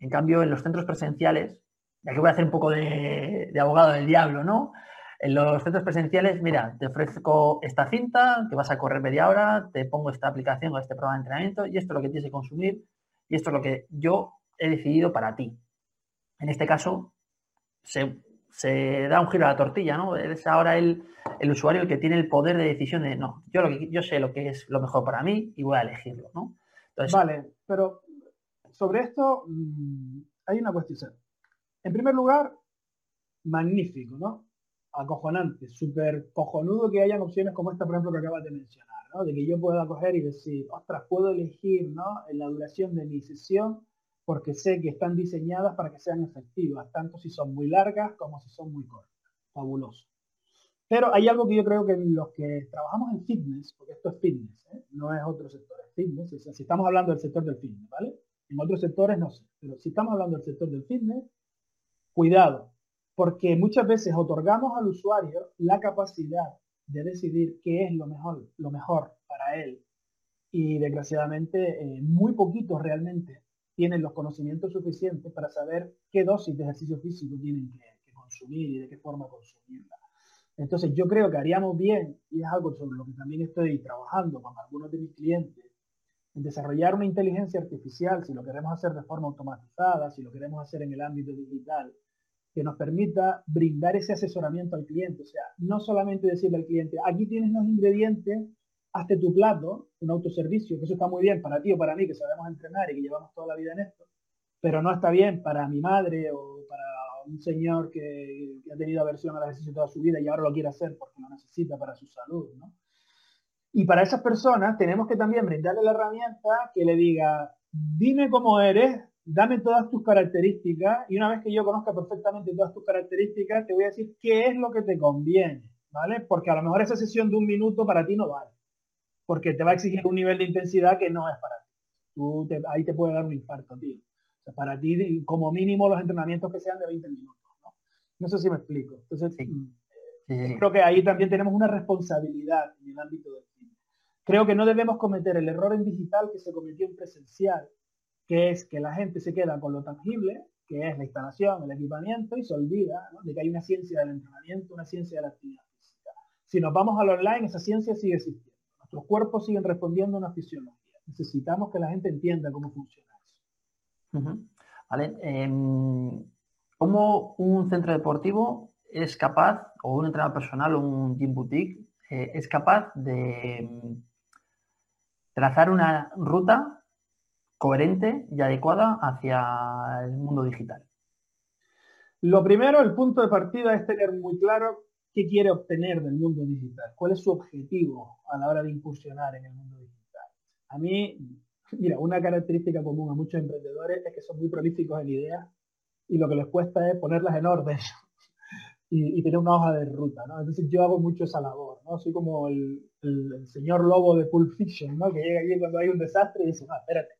En cambio, en los centros presenciales, ya que voy a hacer un poco de, abogado del diablo, ¿no? En los centros presenciales, mira, te ofrezco esta cinta, que vas a correr media hora, te pongo esta aplicación o este programa de entrenamiento y esto es lo que tienes que consumir y esto es lo que yo he decidido para ti. En este caso, se se da un giro a la tortilla, ¿no? Es ahora el, usuario el que tiene el poder de decisión de, no, yo, lo que, yo sé lo que es lo mejor para mí y voy a elegirlo, ¿no? vale, pero sobre esto mm, hay una cuestión. En primer lugar, magnífico, ¿no? Acojonante, súper cojonudo que hayan opciones como esta, por ejemplo, que acabas de mencionar, ¿no? De que yo pueda coger y decir, ostras, puedo elegir, ¿no? En la duración de mi sesión porque sé que están diseñadas para que sean efectivas, tanto si son muy largas como si son muy cortas. Fabuloso. Pero hay algo que yo creo que los que trabajamos en fitness, porque esto es fitness, ¿eh? no es otro sector, es fitness, si estamos hablando del sector del fitness, ¿vale? En otros sectores no sé, pero si estamos hablando del sector del fitness, cuidado, porque muchas veces otorgamos al usuario la capacidad de decidir qué es lo mejor, lo mejor para él. Y desgraciadamente, eh, muy poquitos realmente tienen los conocimientos suficientes para saber qué dosis de ejercicio físico tienen que, consumir y de qué forma consumirla. Entonces yo creo que haríamos bien, y es algo sobre lo que también estoy trabajando con algunos de mis clientes, en desarrollar una inteligencia artificial, si lo queremos hacer de forma automatizada, si lo queremos hacer en el ámbito digital, que nos permita brindar ese asesoramiento al cliente. O sea, no solamente decirle al cliente, aquí tienes los ingredientes hazte tu plato, un autoservicio, que eso está muy bien para ti o para mí, que sabemos entrenar y que llevamos toda la vida en esto, pero no está bien para mi madre o para un señor que, ha tenido aversión al ejercicio toda su vida y ahora lo quiere hacer porque lo necesita para su salud, ¿no? Y para esas personas tenemos que también brindarle la herramienta que le diga, dime cómo eres, dame todas tus características y una vez que yo conozca perfectamente todas tus características, te voy a decir qué es lo que te conviene, ¿vale? Porque a lo mejor esa sesión de un minuto para ti no vale. Porque te va a exigir un nivel de intensidad que no es para ti. Tú ahí te puede dar un infarto, tío. O sea, para ti, como mínimo, los entrenamientos que sean de 20 minutos. No, no sé si me explico. Entonces, mm, creo que ahí también tenemos una responsabilidad en el ámbito del cine. Creo que no debemos cometer el error en digital que se cometió en presencial, que es que la gente se queda con lo tangible, que es la instalación, el equipamiento, y se olvida de que hay una ciencia del entrenamiento, una ciencia de la actividad física. Si nos vamos al online, esa ciencia sigue existiendo. Nuestros cuerpos siguen respondiendo a una fisiología. Necesitamos que la gente entienda cómo funciona eso. Vale. Em, ¿Cómo un centro deportivo es capaz, o un entrenador personal o un gym boutique, eh, es capaz de em, trazar una ruta coherente y adecuada hacia el mundo digital? Lo primero, el punto de partida es tener muy claro qué quiere obtener del mundo digital, cuál es su objetivo a la hora de incursionar en el mundo digital. A mí, mira, una característica común a muchos emprendedores es que son muy prolíficos en ideas y lo que les cuesta es ponerlas en orden *laughs* y, tener una hoja de ruta, ¿no? Entonces yo hago mucho esa labor, ¿no? Soy como el, señor lobo de Pulp Fiction, ¿no? Que llega allí cuando hay un desastre y dice, ah, espérate,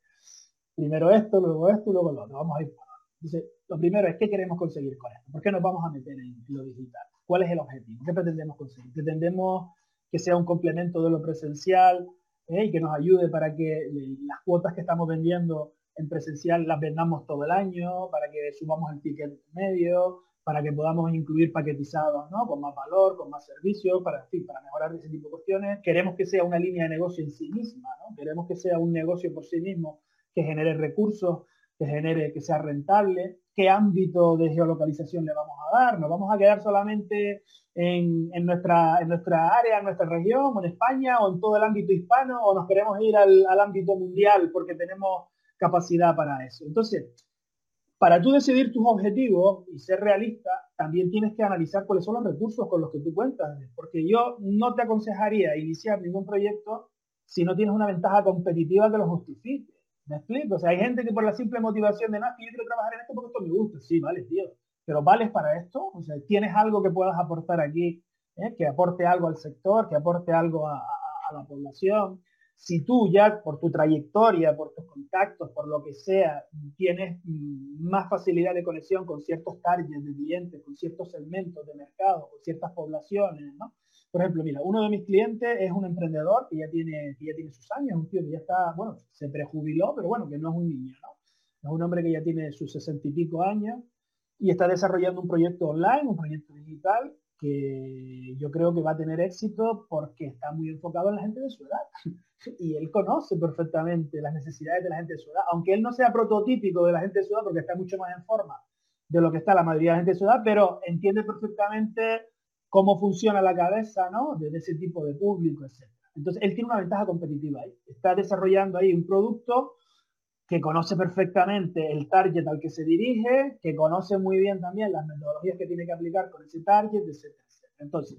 primero esto, luego esto y luego lo otro. Vamos a ir. Entonces, lo primero es qué queremos conseguir con esto. ¿Por qué nos vamos a meter en lo digital? ¿Cuál es el objetivo? ¿Qué pretendemos conseguir? ¿Pretendemos que sea un complemento de lo presencial eh, y que nos ayude para que eh, las cuotas que estamos vendiendo en presencial las vendamos todo el año, para que subamos el ticket medio, para que podamos incluir paquetizados, ¿no? Con más valor, con más servicios, para, para mejorar ese tipo de cuestiones. Queremos que sea una línea de negocio en sí misma, ¿no? Queremos que sea un negocio por sí mismo que genere recursos, que genere, que sea rentable, qué ámbito de geolocalización le vamos a dar, nos vamos a quedar solamente en, nuestra, en nuestra área, en nuestra región, en España, o en todo el ámbito hispano, o nos queremos ir al, al ámbito mundial porque tenemos capacidad para eso. Entonces, para tú decidir tus objetivos y ser realista, también tienes que analizar cuáles son los recursos con los que tú cuentas, porque yo no te aconsejaría iniciar ningún proyecto si no tienes una ventaja competitiva que lo justifique. ¿Me explico? O sea, hay gente que por la simple motivación de, que yo quiero trabajar en esto porque esto me gusta. Sí, vale, tío. Pero ¿vales para esto? O sea, ¿tienes algo que puedas aportar aquí? Eh? Que aporte algo al sector, que aporte algo a, la población. Si tú ya, por tu trayectoria, por tus contactos, por lo que sea, tienes mm, más facilidad de conexión con ciertos targets de clientes, con ciertos segmentos de mercado, con ciertas poblaciones, ¿no? Por ejemplo, mira, uno de mis clientes es un emprendedor que ya tiene, ya tiene sus años, un tío que ya está, bueno, se prejubiló, pero bueno, que no es un niño, ¿no? Es un hombre que ya tiene sus sesenta y pico años y está desarrollando un proyecto online, un proyecto digital que yo creo que va a tener éxito porque está muy enfocado en la gente de su edad. *laughs* Y él conoce perfectamente las necesidades de la gente de su edad, aunque él no sea prototípico de la gente de su edad porque está mucho más en forma de lo que está la mayoría de la gente de su edad, pero entiende perfectamente cómo funciona la cabeza, ¿no? De ese tipo de público, etc. Entonces, él tiene una ventaja competitiva ahí. Está desarrollando ahí un producto que conoce perfectamente el target al que se dirige, que conoce muy bien también las metodologías que tiene que aplicar con ese target, etc. Entonces,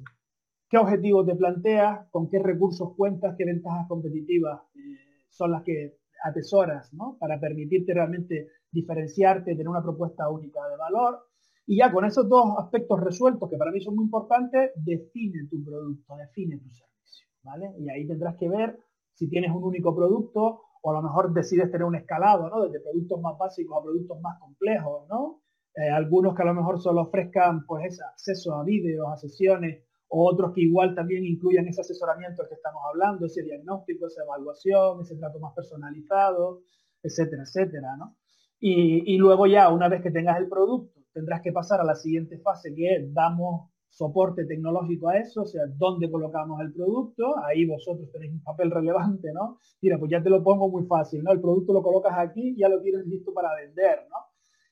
¿qué objetivos te planteas? ¿Con qué recursos cuentas? ¿Qué ventajas competitivas eh, son las que atesoras, ¿no? Para permitirte realmente diferenciarte, tener una propuesta única de valor y ya con esos dos aspectos resueltos, que para mí son muy importantes, define tu producto, define tu servicio, ¿vale? Y ahí tendrás que ver si tienes un único producto o a lo mejor decides tener un escalado, ¿no? Desde productos más básicos a productos más complejos, ¿no? Eh, algunos que a lo mejor solo ofrezcan, pues, ese acceso a vídeos, a sesiones, o otros que igual también incluyan ese asesoramiento que estamos hablando, ese diagnóstico, esa evaluación, ese trato más personalizado, etcétera, etcétera, ¿no? Y, y luego ya, una vez que tengas el producto, tendrás que pasar a la siguiente fase que es damos soporte tecnológico a eso, o sea, dónde colocamos el producto, ahí vosotros tenéis un papel relevante, ¿no? Mira, pues ya te lo pongo muy fácil, ¿no? El producto lo colocas aquí ya lo tienes listo para vender, ¿no?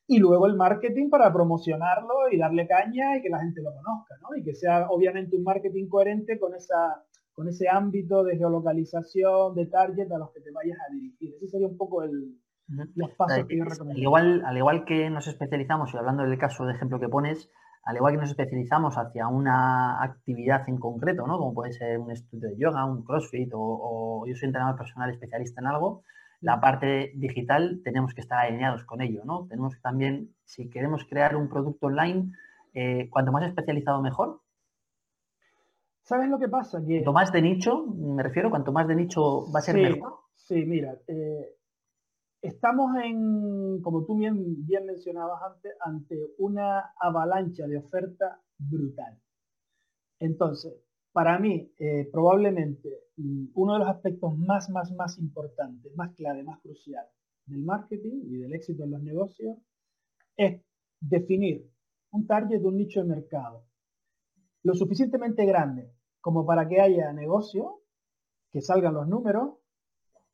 Y luego el marketing para promocionarlo y darle caña y que la gente lo conozca, ¿no? Y que sea obviamente un marketing coherente con, esa, con ese ámbito de geolocalización, de target a los que te vayas a dirigir. Ese sería un poco el, al igual, al igual que nos especializamos, y hablando del caso de ejemplo que pones, al igual que nos especializamos hacia una actividad en concreto, ¿no? Como puede ser un estudio de yoga, un crossfit o, yo soy entrenador personal especialista en algo, la parte digital tenemos que estar alineados con ello, ¿no? Tenemos que también, si queremos crear un producto online, eh, cuanto más especializado mejor. ¿Sabes lo que pasa? Que... Cuanto más de nicho, me refiero, cuanto más de nicho va a ser mejor. Sí, mira, eh, estamos en, como tú bien, mencionabas antes, ante una avalancha de oferta brutal. Entonces, para mí, eh, probablemente mm, uno de los aspectos más, más, más importantes, más clave, más crucial del marketing y del éxito en los negocios es definir un target un nicho de mercado lo suficientemente grande como para que haya negocio, que salgan los números,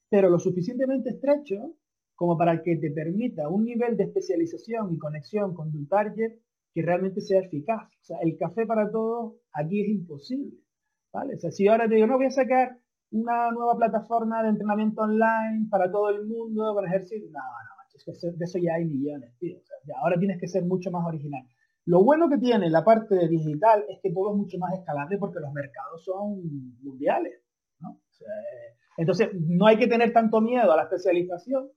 pero lo suficientemente estrecho como para que te permita un nivel de especialización y conexión con tu target que realmente sea eficaz. O sea, el café para todos aquí es imposible. ¿vale? O sea, si ahora te digo, no voy a sacar una nueva plataforma de entrenamiento online para todo el mundo, para ejercicio, no, no, es que de eso ya hay millones, tío. O sea, ahora tienes que ser mucho más original. Lo bueno que tiene la parte digital es que todo es mucho más escalable porque los mercados son mundiales. entonces, no hay que tener tanto miedo a la especialización,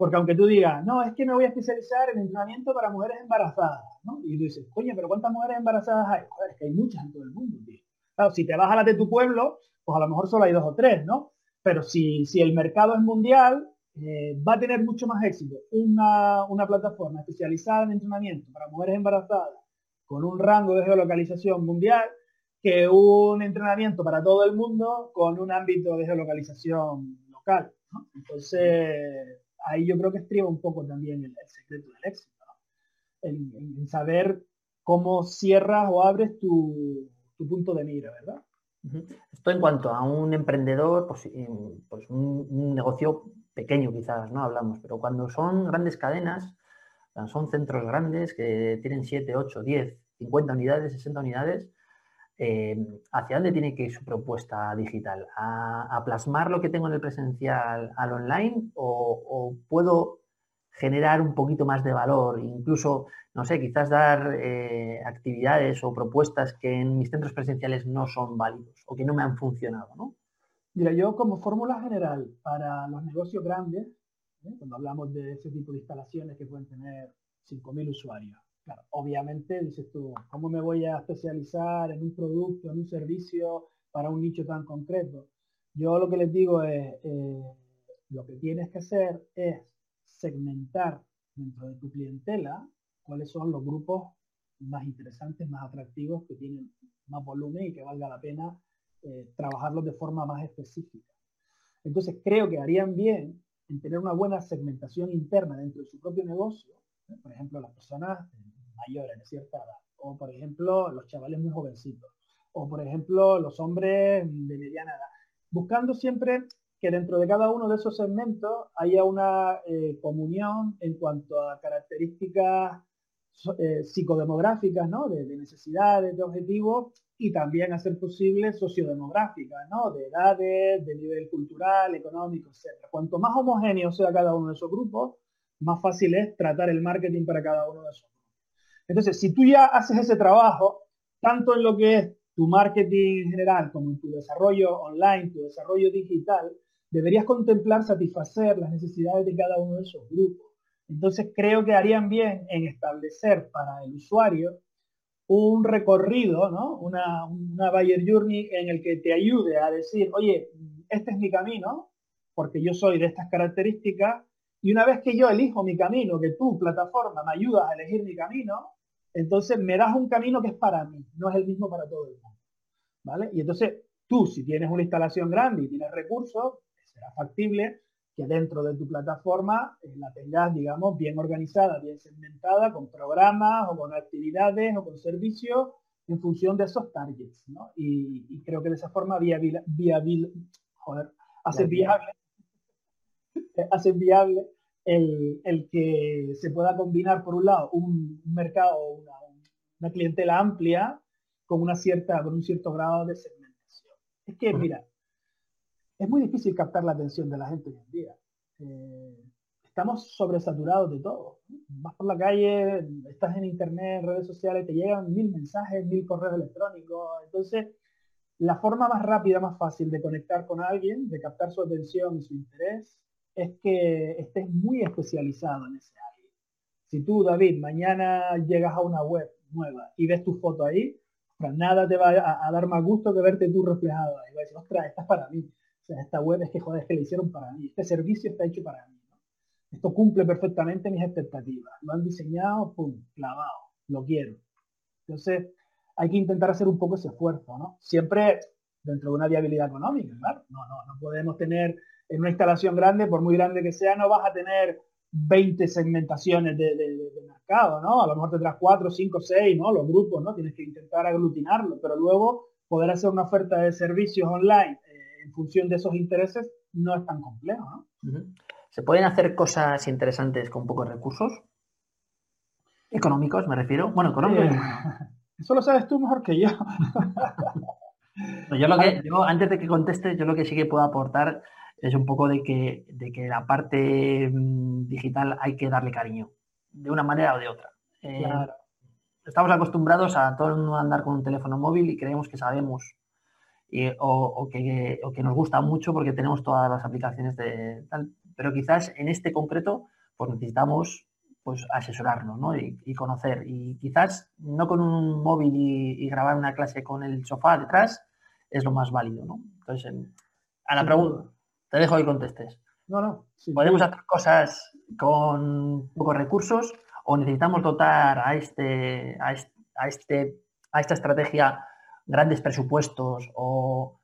porque aunque tú digas, no, es que me voy a especializar en entrenamiento para mujeres embarazadas, ¿no? Y tú dices, coño, pero ¿cuántas mujeres embarazadas hay? Joder, es que hay muchas en todo el mundo, tío. Claro, si te vas a las de tu pueblo, pues a lo mejor solo hay dos o tres, ¿no? Pero si, si el mercado es mundial, eh, va a tener mucho más éxito una, una, plataforma especializada en entrenamiento para mujeres embarazadas con un rango de geolocalización mundial que un entrenamiento para todo el mundo con un ámbito de geolocalización local. Entonces, ahí yo creo que estriba un poco también el, secreto del éxito, en, saber cómo cierras o abres tu, tu punto de mira, ¿verdad? Esto en cuanto a un emprendedor, pues, pues un, negocio pequeño quizás, ¿no? Hablamos, pero cuando son grandes cadenas, son centros grandes que tienen 7, 8, 10, 50 unidades, 60 unidades, eh, ¿hacia dónde tiene que ir su propuesta digital? ¿A, plasmar lo que tengo en el presencial al online o, puedo generar un poquito más de valor, incluso, no sé, quizás dar eh, actividades o propuestas que en mis centros presenciales no son válidos o que no me han funcionado, ¿no? Mira, yo como fórmula general para los negocios grandes, ¿eh? cuando hablamos de ese tipo de instalaciones que pueden tener 5.000 usuarios, obviamente dices tú, ¿cómo me voy a especializar en un producto, en un servicio para un nicho tan concreto? Yo lo que les digo es, eh, lo que tienes que hacer es segmentar dentro de tu clientela cuáles son los grupos más interesantes, más atractivos, que tienen más volumen y que valga la pena eh, trabajarlos de forma más específica. Entonces creo que harían bien en tener una buena segmentación interna dentro de su propio negocio, por ejemplo, las personas mayores de cierta edad, o por ejemplo, los chavales muy jovencitos, o por ejemplo, los hombres de mediana edad, buscando siempre que dentro de cada uno de esos segmentos haya una eh, comunión en cuanto a características eh, psicodemográficas, ¿no? De, necesidades, de objetivos y también hacer posible sociodemográficas, ¿no? De edades, de nivel cultural, económico, etc. Cuanto más homogéneo sea cada uno de esos grupos, más fácil es tratar el marketing para cada uno de esos grupos. Entonces, si tú ya haces ese trabajo, tanto en lo que es tu marketing en general como en tu desarrollo online, tu desarrollo digital, deberías contemplar satisfacer las necesidades de cada uno de esos grupos. Entonces creo que harían bien en establecer para el usuario un recorrido, ¿no? una, una buyer journey en el que te ayude a decir, oye, este es mi camino, porque yo soy de estas características, y una vez que yo elijo mi camino, que tu plataforma me ayuda a elegir mi camino, entonces me das un camino que es para mí, no es el mismo para todo el mundo. ¿Vale? Y entonces tú, si tienes una instalación grande y tienes recursos, será factible que dentro de tu plataforma eh, la tengas, digamos, bien organizada, bien segmentada, con programas o con actividades o con servicios en función de esos targets, ¿no? Y, creo que de esa forma viable, viable joder, hace viable, *laughs* hace viable el, el, que se pueda combinar, por un lado, un, mercado, una, una clientela amplia con, una cierta, con un cierto grado de segmentación. Es que, mira, es muy difícil captar la atención de la gente hoy en día. Eh, estamos sobresaturados de todo. Vas por la calle, estás en internet, redes sociales, te llegan mil mensajes, mil correos electrónicos. Entonces, la forma más rápida, más fácil de conectar con alguien, de captar su atención y su interés, es que estés muy especializado en ese área. Si tú, David, mañana llegas a una web nueva y ves tu foto ahí, nada te va a, dar más gusto que verte tú reflejado ahí. Va a decir, ostras, esta es para mí. O sea, esta web es que, joder, es que la hicieron para mí. Este servicio está hecho para mí. Esto cumple perfectamente mis expectativas. Lo han diseñado, pum, clavado. Lo quiero. Entonces, hay que intentar hacer un poco ese esfuerzo, ¿no? Siempre dentro de una viabilidad económica, claro. No, no, no podemos tener en una instalación grande, por muy grande que sea, no vas a tener 20 segmentaciones de, mercado, ¿no? A lo mejor tendrás 4, 5, 6, ¿no? Los grupos, ¿no? Tienes que intentar aglutinarlo, pero luego poder hacer una oferta de servicios online eh, en función de esos intereses no es tan complejo, ¿no? ¿Se pueden hacer cosas interesantes con pocos recursos? Económicos, me refiero. Bueno, económicos. Eh, *laughs* eso lo sabes tú mejor que yo. *laughs* yo lo que, yo, antes de que contestes, yo lo que sí que puedo aportar es un poco de que, de que la parte mm, digital hay que darle cariño, de una manera o de otra. Eh, estamos acostumbrados a todo el mundo andar con un teléfono móvil y creemos que sabemos o, que, o, que, nos gusta mucho porque tenemos todas las aplicaciones de tal. Pero quizás en este concreto pues necesitamos pues asesorarnos ¿no? y, conocer. Y quizás no con un móvil y, grabar una clase con el sofá detrás es lo más válido. ¿no? Entonces, a la pregunta, te dejo que contestes. No, no. ¿Podemos hacer cosas con pocos recursos o necesitamos dotar a, este, a, este, a esta estrategia grandes presupuestos o,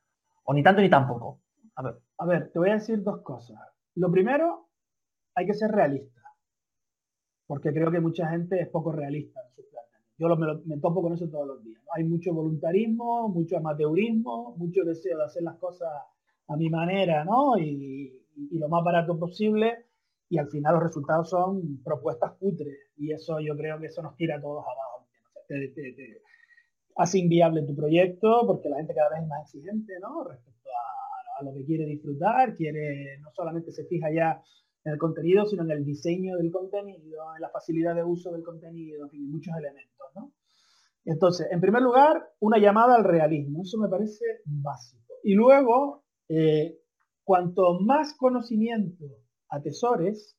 ni tanto ni tampoco? A ver. a ver, te voy a decir dos cosas. Lo primero, hay que ser realista, porque creo que mucha gente es poco realista en sus planes. Yo me, topo con eso todos los días. Hay mucho voluntarismo, mucho amateurismo, mucho deseo de hacer las cosas a mi manera, ¿no? Y, lo más barato posible. Y al final los resultados son propuestas cutres. Y eso yo creo que eso nos tira a todos abajo. hace inviable tu proyecto porque la gente cada vez es más exigente, ¿no? Respecto a, a lo que quiere disfrutar, quiere, no solamente se fija ya en el contenido, sino en el diseño del contenido, en la facilidad de uso del contenido, en fin, muchos elementos, ¿no? Entonces, en primer lugar, una llamada al realismo. Eso me parece básico. Y luego, eh, cuanto más conocimiento atesores,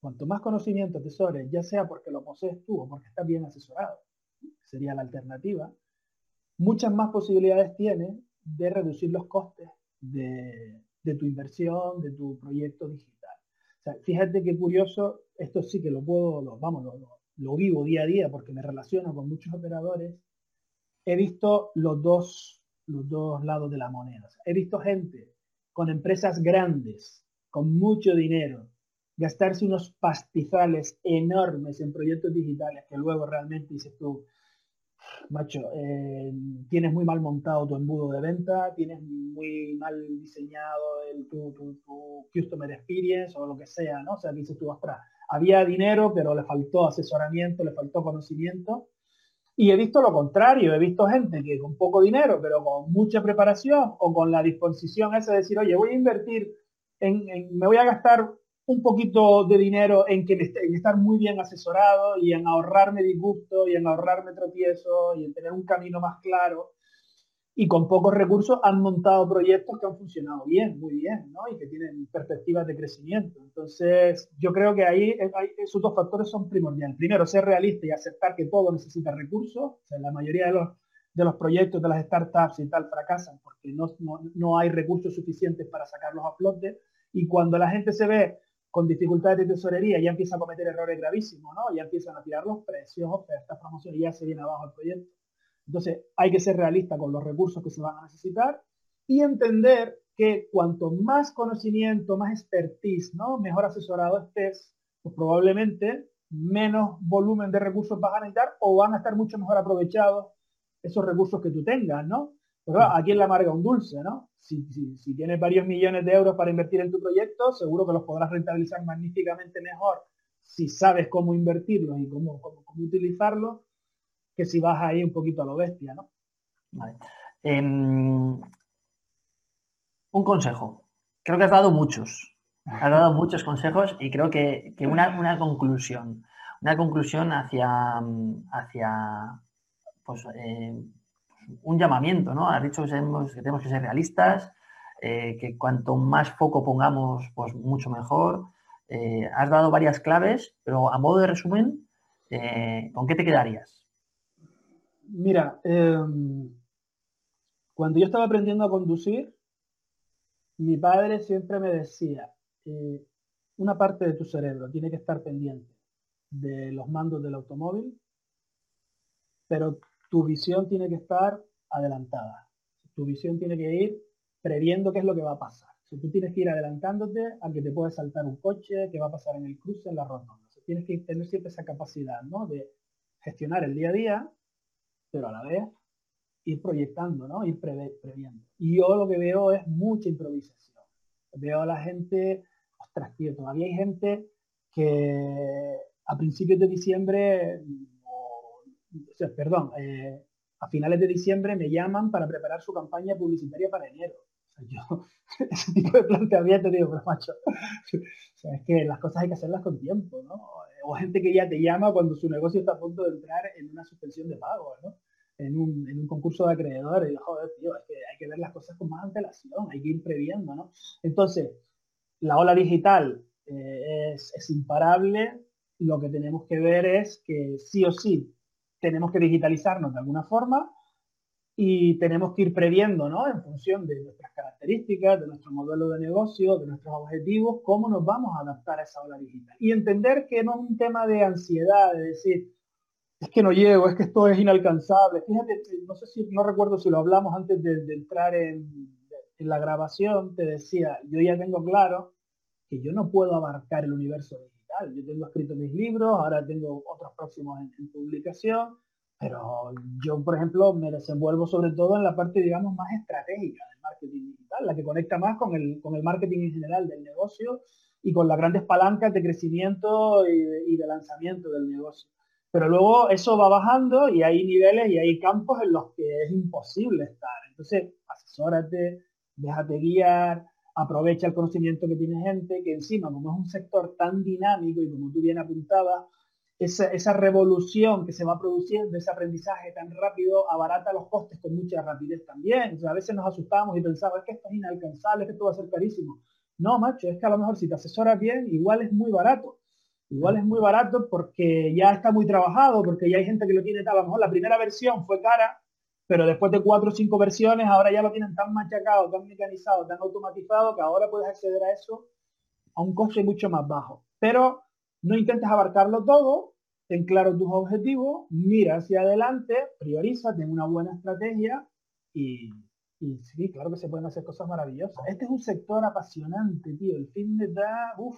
cuanto más conocimiento atesores, ya sea porque lo posees tú o porque estás bien asesorado, sería la alternativa, muchas más posibilidades tienes de reducir los costes de, tu inversión, de tu proyecto digital. fíjate qué curioso, esto sí que lo puedo, lo, vamos, lo vivo día a día porque me relaciono con muchos operadores, he visto los dos los dos lados de la moneda. he visto gente con empresas grandes, con mucho dinero, gastarse unos pastizales enormes en proyectos digitales que luego realmente dices tú, macho, eh, tienes muy mal montado tu embudo de venta, tienes muy mal diseñado el, tu, tu, tu, customer experience o lo que sea, ¿no? O sea, dices tú, ostras, había dinero, pero le faltó asesoramiento, le faltó conocimiento y he visto lo contrario, he visto gente que con poco dinero, pero con mucha preparación o con la disposición esa de decir, oye, voy a invertir, en, me voy a gastar un poquito de dinero en, que en estar muy bien asesorado y en ahorrarme disgusto y en ahorrarme tropiezo y en tener un camino más claro y con pocos recursos han montado proyectos que han funcionado bien, muy bien, ¿no? Y que tienen perspectivas de crecimiento. Entonces, yo creo que ahí esos dos factores son primordiales. Primero, ser realista y aceptar que todo necesita recursos. O sea, la mayoría de los, de los proyectos de las startups y tal fracasan porque no, no, no hay recursos suficientes para sacarlos a flote. Y cuando la gente se ve con dificultades de tesorería, ya empieza a cometer errores gravísimos, ¿no? Ya empiezan a tirar los precios, ofertas, promociones, y ya se viene abajo el proyecto. Entonces, hay que ser realista con los recursos que se van a necesitar y entender que cuanto más conocimiento, más expertise, ¿no? mejor asesorado estés, pues probablemente menos volumen de recursos vas a necesitar o van a estar mucho mejor aprovechados esos recursos que tú tengas, ¿no? Pero aquí en la amarga un dulce, ¿no? Si, si, tienes varios millones de euros para invertir en tu proyecto, seguro que los podrás rentabilizar magníficamente mejor si sabes cómo invertirlos y cómo, cómo, cómo utilizarlos que si vas ahí un poquito a lo bestia, ¿no? Em, un consejo. Creo que has dado muchos. Has dado muchos consejos y creo que, una, conclusión. Una conclusión hacia, hacia pues, eh, un llamamiento, ¿no? Has dicho que, tenemos que ser realistas, eh, que cuanto más foco pongamos, pues mucho mejor. Eh, has dado varias claves, pero a modo de resumen, ¿con qué te quedarías? Mira, em, cuando yo estaba aprendiendo a conducir, mi padre siempre me decía, eh, una parte de tu cerebro tiene que estar pendiente de los mandos del automóvil, pero tu visión tiene que estar adelantada. Tu visión tiene que ir previendo qué es lo que va a pasar. Si tú tienes que ir adelantándote a que te puede saltar un coche, qué va a pasar en el cruce, en la rotonda. tienes que tener siempre esa capacidad ¿no? de gestionar el día a día, pero a la vez ir proyectando, ¿no? ir previendo. Y yo lo que veo es mucha improvisación. Veo a la gente, ostras, tío, todavía hay gente que a principios de diciembre, o, sea, perdón, eh, a finales de diciembre me llaman para preparar su campaña publicitaria para enero. Yo, *laughs* ese tipo de planteamiento, digo, pero macho, *laughs* o sea, es que las cosas hay que hacerlas con tiempo, ¿no? O gente que ya te llama cuando su negocio está a punto de entrar en una suspensión de pago, ¿no? En un, en un concurso de acreedores. Y joder, tío, es que hay que ver las cosas con más antelación, hay que ir previendo, ¿no? Entonces, la ola digital eh, es imparable, lo que tenemos que ver es que sí o sí tenemos que digitalizarnos de alguna forma y tenemos que ir previendo, ¿no? En función de nuestras características, de nuestro modelo de negocio, de nuestros objetivos, cómo nos vamos a adaptar a esa ola digital. Y entender que no es un tema de ansiedad, de decir, es que no llego, es que esto es inalcanzable. Fíjate, no sé si, no recuerdo si lo hablamos antes de, entrar en, la grabación, te decía, yo ya tengo claro que yo no puedo abarcar el universo yo tengo escrito mis libros, ahora tengo otros próximos en, publicación, pero yo, por ejemplo, me desenvuelvo sobre todo en la parte, digamos, más estratégica del marketing digital, la que conecta más con el, con el marketing en general del negocio y con las grandes palancas de crecimiento y de, y de lanzamiento del negocio. Pero luego eso va bajando y hay niveles y hay campos en los que es imposible estar. Entonces, asesórate, déjate guiar, aprovecha el conocimiento que tiene gente, que encima, como es un sector tan dinámico y como tú bien apuntabas, esa, revolución que se va produciendo, ese aprendizaje tan rápido, abarata los costes con mucha rapidez también. a veces nos asustamos y pensamos, es que esto es inalcanzable, es que esto va a ser carísimo. No, macho, es que a lo mejor si te asesoras bien, igual es muy barato. Igual es muy barato porque ya está muy trabajado, porque ya hay gente que lo tiene tal. A lo mejor la primera versión fue cara, pero después de cuatro o cinco versiones, ahora ya lo tienen tan machacado, tan mecanizado, tan automatizado, que ahora puedes acceder a eso a un coste mucho más bajo. Pero no intentes abarcarlo todo, ten claro tus objetivos, mira hacia adelante, prioriza, ten una buena estrategia y, sí, claro que se pueden hacer cosas maravillosas. Este es un sector apasionante, tío. El fin de da, uff,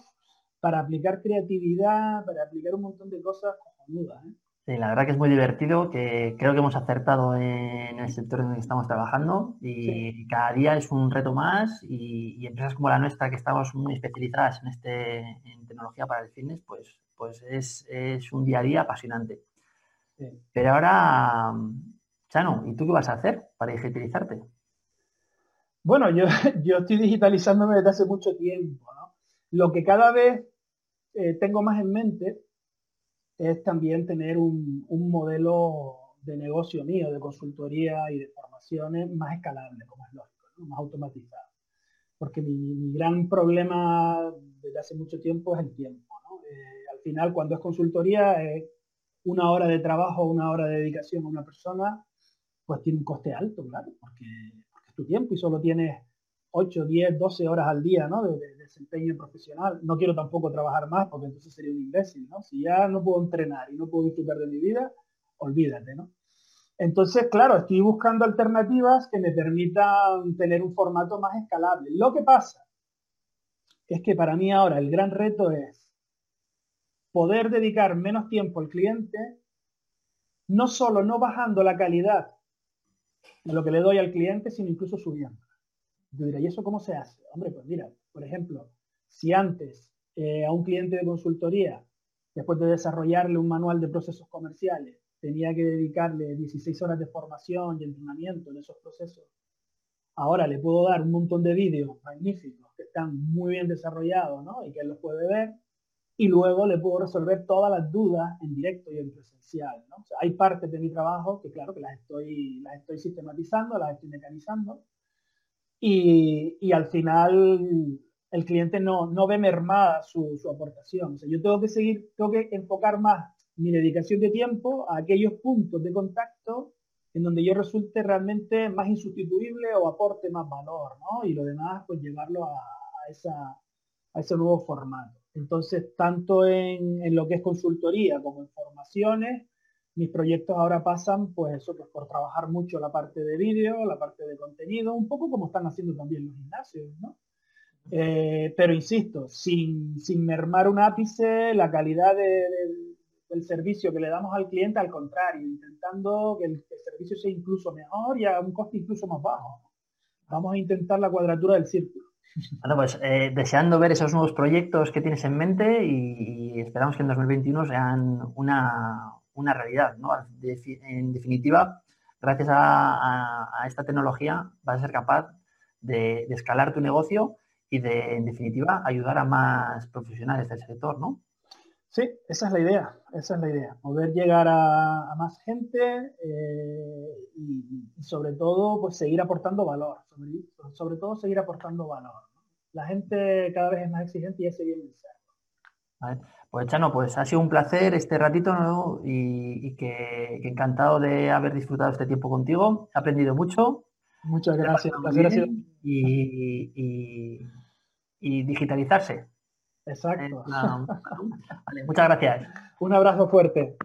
para aplicar creatividad, para aplicar un montón de cosas cojonudas, ¿eh? Sí, la verdad que es muy divertido, que creo que hemos acertado en el sector en el que estamos trabajando y cada día es un reto más y, empresas como la nuestra que estamos muy especializadas en, este, en tecnología para el fitness, pues, pues es, es un día a día apasionante. Pero ahora, Chano, ¿y tú qué vas a hacer para digitalizarte? Bueno, yo, *laughs* yo estoy digitalizándome desde hace mucho tiempo. ¿no? Lo que cada vez eh, tengo más en mente es también tener un, modelo de negocio mío, de consultoría y de formaciones más escalable, como es lógico, más automatizado. Porque mi, gran problema desde hace mucho tiempo es el tiempo. Eh, al final, cuando es consultoría, es una hora de trabajo, una hora de dedicación a una persona, pues tiene un coste alto, claro, porque, porque es tu tiempo y solo tienes 8, 10, 12 horas al día ¿no? de, desempeño profesional. No quiero tampoco trabajar más porque entonces sería un imbécil. ¿no? Si ya no puedo entrenar y no puedo disfrutar de mi vida, olvídate. ¿no? Entonces, claro, estoy buscando alternativas que me permitan tener un formato más escalable. Lo que pasa es que para mí ahora el gran reto es poder dedicar menos tiempo al cliente, no solo no bajando la calidad de lo que le doy al cliente, sino incluso subiendo. Yo diría, ¿y eso cómo se hace? Hombre, pues mira, por ejemplo, si antes eh, a un cliente de consultoría, después de desarrollarle un manual de procesos comerciales, tenía que dedicarle 16 horas de formación y entrenamiento en esos procesos, ahora le puedo dar un montón de vídeos magníficos que están muy bien desarrollados ¿no? y que él los puede ver y luego le puedo resolver todas las dudas en directo y en presencial. ¿no? Hay partes de mi trabajo que claro que las estoy, las estoy sistematizando, las estoy mecanizando y, al final el cliente no, no ve mermada su, su aportación. O sea, yo tengo que seguir, tengo que enfocar más mi dedicación de tiempo a aquellos puntos de contacto en donde yo resulte realmente más insustituible o aporte más valor, ¿no? Y lo demás, pues llevarlo a, esa, a ese nuevo formato. Entonces, tanto en, en, lo que es consultoría como en formaciones, mis proyectos ahora pasan, pues pues por trabajar mucho la parte de vídeo, la parte de contenido, un poco como están haciendo también los gimnasios, ¿no? Eh, pero insisto, sin, sin, mermar un ápice la calidad del servicio que le damos al cliente, al contrario, intentando que el, servicio sea incluso mejor y a un coste incluso más bajo. Vamos a intentar la cuadratura del círculo. Bueno, pues eh, deseando ver esos nuevos proyectos que tienes en mente y, esperamos que en 2021 sean una, una realidad. ¿no? en definitiva, gracias a, a, esta tecnología vas a ser capaz de, de escalar tu negocio y de, en definitiva, ayudar a más profesionales del sector, ¿no? Sí, esa es la idea, esa es la idea, poder llegar a, más gente eh, y, sobre todo pues seguir aportando valor, sobre, todo seguir aportando valor. La gente cada vez es más exigente y ese de ser. Pues Chano, pues ha sido un placer este ratito y, que, encantado de haber disfrutado este tiempo contigo. He aprendido mucho. Muchas gracias. y, y digitalizarse. Exacto. *laughs* muchas gracias. Un abrazo fuerte.